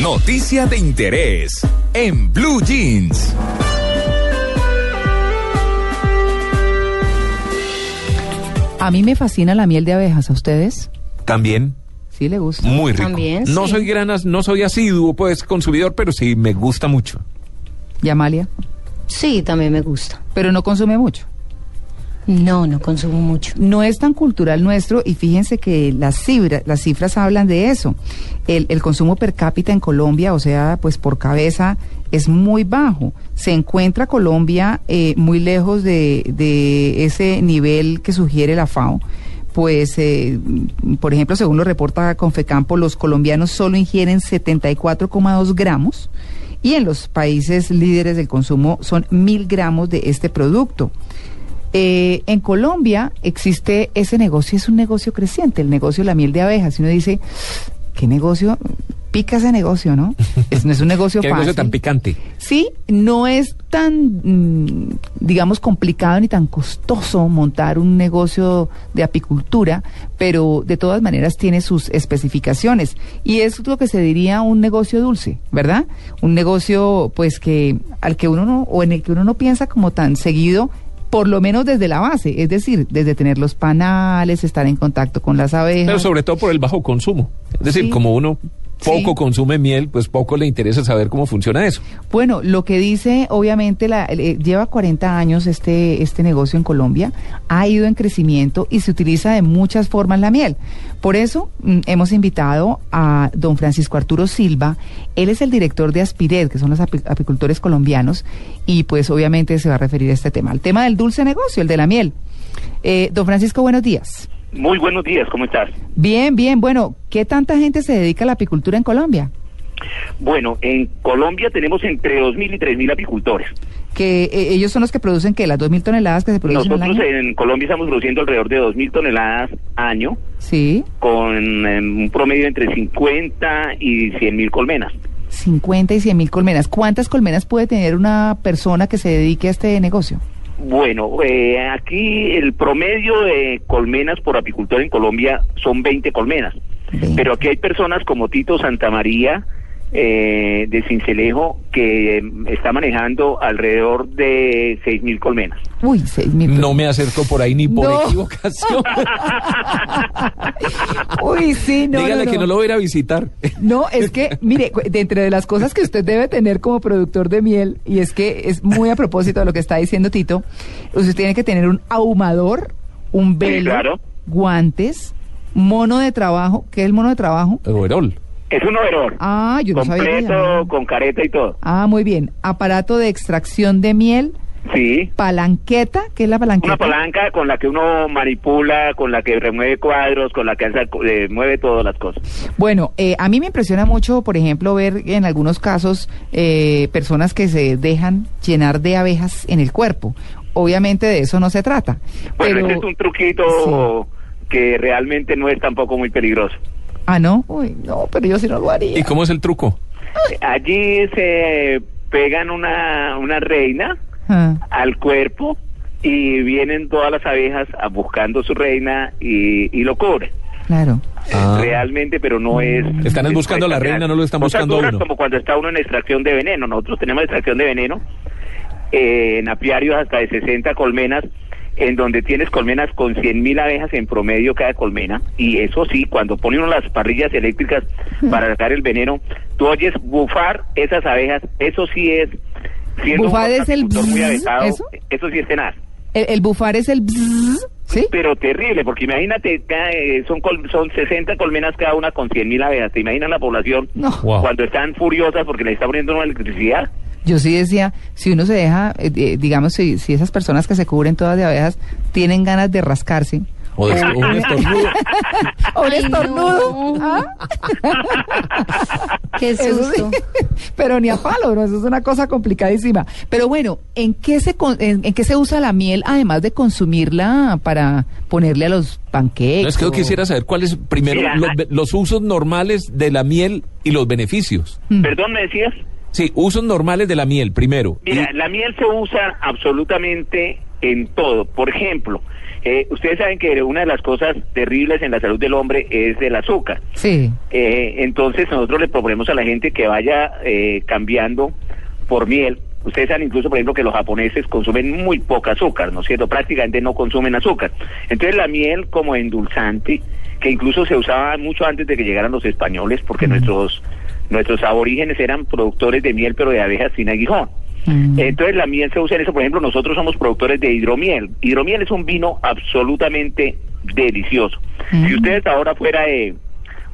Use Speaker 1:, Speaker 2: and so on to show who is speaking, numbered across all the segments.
Speaker 1: Noticia de interés en Blue Jeans.
Speaker 2: A mí me fascina la miel de abejas, ¿a ustedes?
Speaker 3: También
Speaker 2: Sí le gusta.
Speaker 3: muy rico.
Speaker 4: También,
Speaker 3: no
Speaker 4: sí.
Speaker 3: soy gran, as- no soy asiduo pues consumidor, pero sí me gusta mucho.
Speaker 2: ¿Y Amalia?
Speaker 4: Sí, también me gusta.
Speaker 2: Pero no consume mucho.
Speaker 4: No, no consumo mucho.
Speaker 2: No es tan cultural nuestro y fíjense que las cifras, las cifras hablan de eso. El, consumo per cápita en Colombia, o sea, pues por cabeza, es muy bajo. Se encuentra Colombia eh, muy lejos de, de ese nivel que sugiere la FAO. Pues, eh, por ejemplo, según lo reporta Confecampo, los colombianos solo ingieren 74,2 gramos y en los países líderes del consumo son mil gramos de este producto. Eh, en Colombia existe ese negocio, es un negocio creciente, el negocio de la miel de abejas. Y uno dice, ¿qué negocio? Pica ese negocio, ¿no? Es, no es un negocio
Speaker 3: Qué
Speaker 2: fácil.
Speaker 3: negocio tan picante.
Speaker 2: Sí, no es tan, mm, digamos, complicado ni tan costoso montar un negocio de apicultura, pero de todas maneras tiene sus especificaciones. Y es lo que se diría un negocio dulce, ¿verdad? Un negocio, pues, que al que uno no, o en el que uno no piensa como tan seguido, por lo menos desde la base, es decir, desde tener los panales, estar en contacto con las abejas.
Speaker 3: Pero sobre todo por el bajo consumo. Es decir,
Speaker 2: Sí.
Speaker 3: como uno poco
Speaker 2: Sí.
Speaker 3: consume miel, pues poco le interesa saber cómo funciona eso.
Speaker 2: Bueno, lo que dice, obviamente, la, eh, lleva 40 años este, este negocio en Colombia, ha ido en crecimiento y se utiliza de muchas formas la miel. Por eso mm, hemos invitado a don Francisco Arturo Silva, él es el director de Aspired, que son los api- apicultores colombianos, y pues obviamente se va a referir a este tema, al tema del dulce negocio, el de la miel. Eh, don Francisco, buenos días.
Speaker 5: Muy buenos días, ¿cómo estás?
Speaker 2: Bien, bien, bueno, ¿qué tanta gente se dedica a la apicultura en Colombia?
Speaker 5: Bueno, en Colombia tenemos entre 2.000 y 3.000 apicultores.
Speaker 2: Que eh, ellos son los que producen, que Las 2.000 toneladas que se producen al
Speaker 5: Nosotros
Speaker 2: año.
Speaker 5: en Colombia estamos produciendo alrededor de 2.000 toneladas año,
Speaker 2: Sí,
Speaker 5: con eh, un promedio entre 50 y 100.000 colmenas.
Speaker 2: 50 y 100 mil colmenas. ¿Cuántas colmenas puede tener una persona que se dedique a este negocio?
Speaker 5: Bueno, eh, aquí el promedio de colmenas por apicultor en Colombia son 20 colmenas. Pero aquí hay personas como Tito Santamaría eh, de Cincelejo que eh, está manejando alrededor de 6.000 colmenas.
Speaker 2: Uy, 6 mil.
Speaker 3: No me acerco por ahí ni por
Speaker 2: No.
Speaker 3: equivocación.
Speaker 2: Uy, sí, no.
Speaker 3: Dígale
Speaker 2: no,
Speaker 3: que no lo voy a ir a visitar.
Speaker 2: No, es que, mire, de entre de las cosas que usted debe tener como productor de miel, y es que es muy a propósito de lo que está diciendo Tito, usted tiene que tener un ahumador, un velo,
Speaker 5: claro.
Speaker 2: guantes, mono de trabajo. ¿Qué es el mono de trabajo?
Speaker 3: Overol.
Speaker 5: Es un overol.
Speaker 2: Ah, yo no sabía.
Speaker 5: completo,
Speaker 2: llamaba.
Speaker 5: con careta y todo.
Speaker 2: Ah, muy bien. Aparato de extracción de miel,
Speaker 5: Sí.
Speaker 2: palanqueta, ¿qué es la palanqueta?
Speaker 5: Una palanca con la que uno manipula, con la que remueve cuadros, con la que alza- eh, mueve todas las cosas.
Speaker 2: Bueno, eh, a mí me impresiona mucho, por ejemplo, ver en algunos casos eh, personas que se dejan llenar de abejas en el cuerpo. Obviamente de eso no se trata.
Speaker 5: Bueno,
Speaker 2: pero-
Speaker 5: ese es un truquito que realmente no es tampoco muy peligroso.
Speaker 2: Ah, ¿no? Uy, no, pero yo sí no lo haría.
Speaker 3: ¿Y cómo es el truco?
Speaker 5: Allí se pegan una, una reina
Speaker 2: Ah,
Speaker 5: al cuerpo y vienen todas las abejas a- buscando su reina y, y lo cubren.
Speaker 2: claro.
Speaker 3: Ah.
Speaker 5: Realmente, pero no es...
Speaker 3: Están
Speaker 5: es
Speaker 3: buscando a la reina, no lo están buscando a uno.
Speaker 5: como cuando está uno en extracción de veneno. Nosotros tenemos extracción de veneno eh, en apiarios hasta de 60 colmenas, en donde tienes colmenas con 100.000 abejas en promedio cada colmena. Y eso sí, cuando pone uno las parrillas eléctricas para sacar el veneno, tú oyes bufar esas abejas. Eso sí es...
Speaker 2: ¿Bufar es el
Speaker 5: muy avesado,
Speaker 2: eso?
Speaker 5: eso sí es tenaz.
Speaker 2: El, el bufar es el... bzzz, ¿Sí?
Speaker 5: Pero terrible, porque imagínate, cada- eh, son col- son 60 colmenas cada una con 100.000 abejas. ¿Te imaginas la población
Speaker 2: No.
Speaker 3: Wow.
Speaker 5: cuando están furiosas porque le está poniendo una electricidad?
Speaker 2: Yo sí decía, si uno se deja, eh, eh, digamos, si, si esas personas que se cubren todas de abejas tienen ganas de rascarse.
Speaker 3: O de- o un estornudo.
Speaker 2: o un
Speaker 4: Ay,
Speaker 2: estornudo.
Speaker 4: no.
Speaker 2: ¿ah?
Speaker 4: Qué
Speaker 2: Eso sí.
Speaker 4: susto.
Speaker 2: Pero ni a palo, ¿no? Eso es una cosa complicadísima. Pero bueno, ¿en qué se con- en, en qué se usa la miel además de consumirla para ponerle a los panqueques?
Speaker 3: No, es que yo quisiera saber cuáles, primero,
Speaker 5: Mira,
Speaker 3: los, los usos normales de la miel y los beneficios.
Speaker 2: Mm.
Speaker 5: Perdón, ¿me decías?
Speaker 3: Sí, usos normales de la miel, primero.
Speaker 5: Mira,
Speaker 3: Y-
Speaker 5: la miel se usa absolutamente en todo. Por ejemplo, eh, ustedes saben que una de las cosas terribles en la salud del hombre es el azúcar.
Speaker 2: Sí.
Speaker 5: Eh, entonces nosotros le proponemos a la gente que vaya eh, cambiando por miel. Ustedes saben incluso, por ejemplo, que los japoneses consumen muy poca azúcar, ¿no es cierto? Prácticamente no consumen azúcar. Entonces la miel como endulzante, que incluso se usaba mucho antes de que llegaran los españoles, porque nuestros nuestros aborígenes eran productores de miel, pero de abejas sin aguijón.
Speaker 2: Mm.
Speaker 5: Entonces la miel se usa en eso, por ejemplo, nosotros somos productores de hidromiel. Hidromiel es un vino absolutamente delicioso.
Speaker 2: Mm.
Speaker 5: Si ustedes ahora fuera de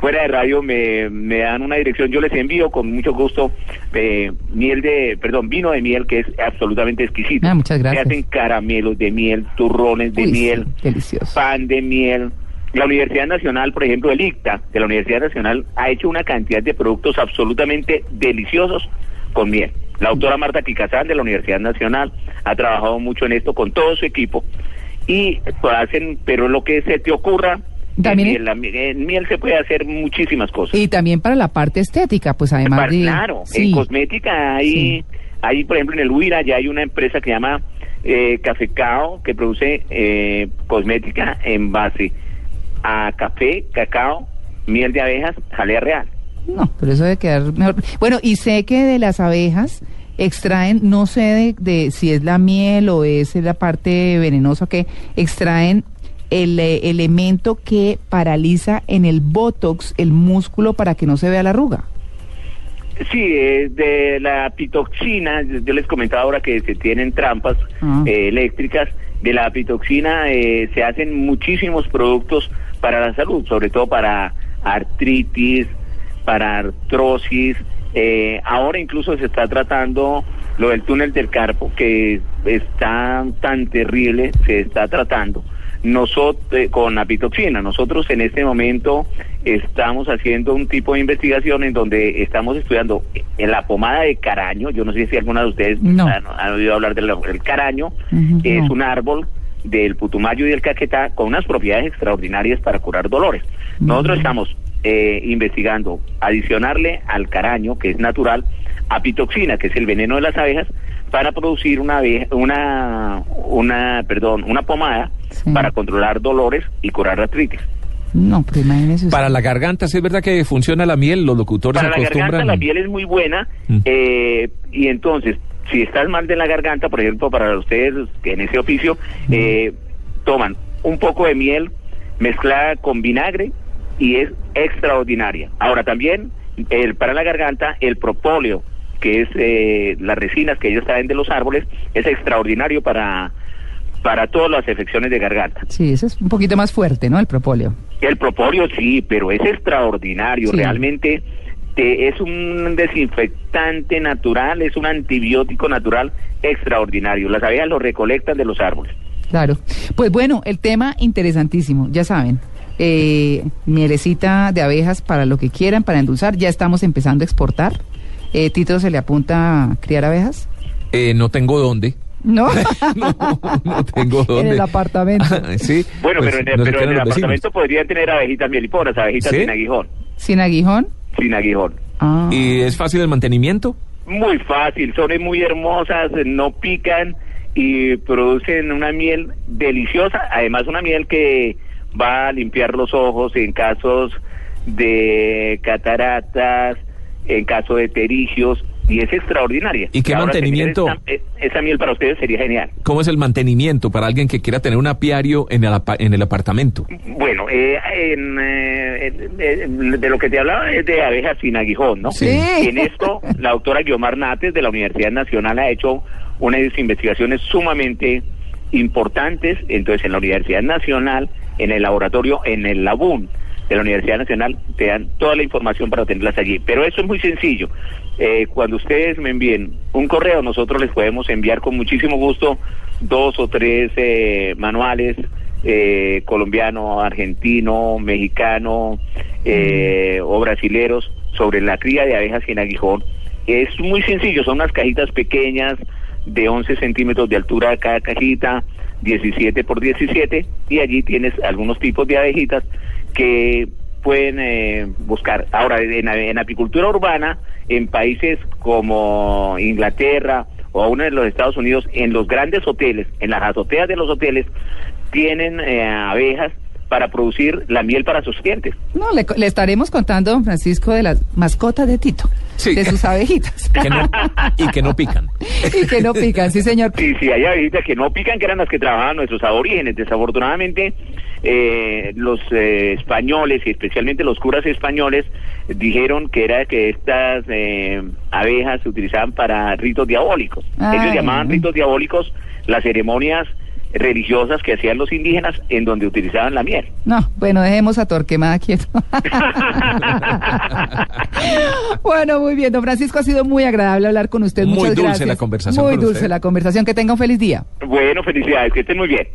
Speaker 5: fuera de radio me, me dan una dirección, yo les envío con mucho gusto eh, miel de, perdón, vino de miel que es absolutamente exquisito.
Speaker 2: Ah, muchas gracias.
Speaker 5: Se hacen caramelos de miel, turrones de
Speaker 2: Uy, sí,
Speaker 5: miel,
Speaker 2: delicioso.
Speaker 5: pan de miel. La Universidad Nacional, por ejemplo, el ICTA de la Universidad Nacional ha hecho una cantidad de productos absolutamente deliciosos con miel. La autora Marta Quicazán de la Universidad Nacional ha trabajado mucho en esto con todo su equipo y pues, hacen, pero lo que se te ocurra,
Speaker 2: También-
Speaker 5: en miel, en miel se puede hacer muchísimas cosas.
Speaker 2: Y también para la parte estética, pues además
Speaker 5: Para-
Speaker 2: de...
Speaker 5: Claro,
Speaker 2: Sí.
Speaker 5: en cosmética hay,
Speaker 2: Sí.
Speaker 5: hay, por ejemplo, en el Huira ya hay una empresa que se llama eh, Cafecao que produce eh, cosmética en base a café, cacao, miel de abejas, jalea real.
Speaker 2: No, pero eso debe quedar mejor. Bueno, y sé que de las abejas extraen, no sé de, de si es la miel o es la parte venenosa que extraen el eh, elemento que paraliza en el botox el músculo para que no se vea la arruga.
Speaker 5: Sí, eh, de la pitoxina, yo les comentaba ahora que se tienen trampas
Speaker 2: Ah.
Speaker 5: eh, eléctricas, de la pitoxina eh, se hacen muchísimos productos para la salud, sobre todo para artritis, para artrosis, eh, ahora incluso se está tratando lo del túnel del carpo, que está tan terrible, se está tratando nosotros con la pitoxina. Nosotros en este momento estamos haciendo un tipo de investigación en donde estamos estudiando en la pomada de caraño. Yo no sé si alguna de ustedes
Speaker 2: No.
Speaker 5: han, han oído hablar del del caraño. Es un árbol del putumayo y del caquetá con unas propiedades extraordinarias para curar dolores. Nosotros estamos eh, investigando adicionarle al caraño, que es natural, apitoxina, que es el veneno de las abejas, para producir una una una perdón una pomada
Speaker 2: Sí.
Speaker 5: para controlar dolores y curar artritis.
Speaker 2: No, pero imagínese usted.
Speaker 3: Para la garganta, ¿sí es verdad que funciona la miel? Los locutores
Speaker 5: Para la
Speaker 3: acostumbran.
Speaker 5: garganta la piel es muy buena
Speaker 3: Mm.
Speaker 5: eh, y entonces si estás mal de la garganta, por ejemplo, para ustedes que en ese oficio eh, toman un poco de miel mezclada con vinagre y es extraordinaria. Ahora también el, para la garganta el propóleo que es eh, las resinas que ellos traen de los árboles es extraordinario para para todas las afecciones de garganta.
Speaker 2: Sí, ese es un poquito más fuerte, ¿no? El propóleo.
Speaker 5: El propóleo sí, pero es extraordinario.
Speaker 2: Sí.
Speaker 5: Realmente te- es un desinfectante natural, es un antibiótico natural extraordinario. Las abejas lo recolectan de los árboles.
Speaker 2: Claro. Pues bueno, el tema interesantísimo, ya saben. Eh, mielecita de abejas para lo que quieran, para endulzar. Ya estamos empezando a exportar. Eh, ¿Tito se le apunta a criar abejas?
Speaker 3: Eh, no tengo dónde.
Speaker 2: No.
Speaker 3: no, no tengo dónde.
Speaker 2: En el apartamento.
Speaker 3: sí.
Speaker 5: Bueno,
Speaker 3: pues,
Speaker 5: pero en el, pero en el apartamento podrían tener abejitas mieliporas, abejitas
Speaker 3: ¿Sí?
Speaker 5: sin aguijón.
Speaker 2: ¿Sin aguijón?
Speaker 5: Sin aguijón.
Speaker 2: Ah.
Speaker 3: ¿Y es fácil el mantenimiento?
Speaker 5: Muy fácil, son muy hermosas, no pican y producen una miel deliciosa. Además, una miel que va a limpiar los ojos en casos de cataratas, en caso de terigios, y es extraordinaria.
Speaker 3: ¿Y qué
Speaker 5: Ahora,
Speaker 3: mantenimiento?
Speaker 5: Esa, eh, esa miel para ustedes sería genial.
Speaker 3: ¿Cómo es el mantenimiento para alguien que quiera tener un apiario en el, apa- en el apartamento?
Speaker 5: Bueno, eh, en, eh, de lo que te hablaba es de abejas sin aguijón, ¿no?
Speaker 3: Sí.
Speaker 5: En esto, la doctora Guiomar Nates de la Universidad Nacional ha hecho unas investigaciones sumamente importantes. Entonces, en la Universidad Nacional, en el laboratorio, en el LABUN de la Universidad Nacional, te dan toda la información para tenerlas allí. Pero eso es muy sencillo. Eh, cuando ustedes me envíen un correo, nosotros les podemos enviar con muchísimo gusto dos o tres eh, manuales eh, colombiano, argentino, mexicano eh, o brasileros sobre la cría de abejas sin aguijón. Es muy sencillo, son unas cajitas pequeñas de 11 centímetros de altura cada cajita, 17 por 17, y allí tienes algunos tipos de abejitas que pueden eh, buscar. Ahora, en, en apicultura urbana, en países como Inglaterra o aún en los Estados Unidos, en los grandes hoteles, en las azoteas de los hoteles, tienen eh, abejas para producir la miel para sus clientes.
Speaker 2: No, le, le estaremos contando, don Francisco, de las mascotas de Tito,
Speaker 3: Sí.
Speaker 2: de sus abejitas.
Speaker 3: Que no- y que no pican.
Speaker 2: y que no pican, sí, señor.
Speaker 5: Sí, sí, hay abejitas que no pican, que eran las que trabajaban nuestros aborígenes. Desafortunadamente, eh, los eh, españoles y especialmente los curas españoles dijeron que era que estas eh, abejas se utilizaban para ritos diabólicos.
Speaker 2: Ay.
Speaker 5: Ellos llamaban ritos diabólicos las ceremonias religiosas que hacían los indígenas en donde utilizaban la miel.
Speaker 2: No, bueno, dejemos a Torquemada quieto. bueno, muy bien, don Francisco, ha sido muy agradable hablar con usted.
Speaker 3: Muy
Speaker 2: Muchas
Speaker 3: dulce
Speaker 2: gracias.
Speaker 3: la conversación
Speaker 2: Muy dulce
Speaker 3: usted.
Speaker 2: la conversación. Que tenga un feliz día.
Speaker 5: Bueno, felicidades, que estén muy bien.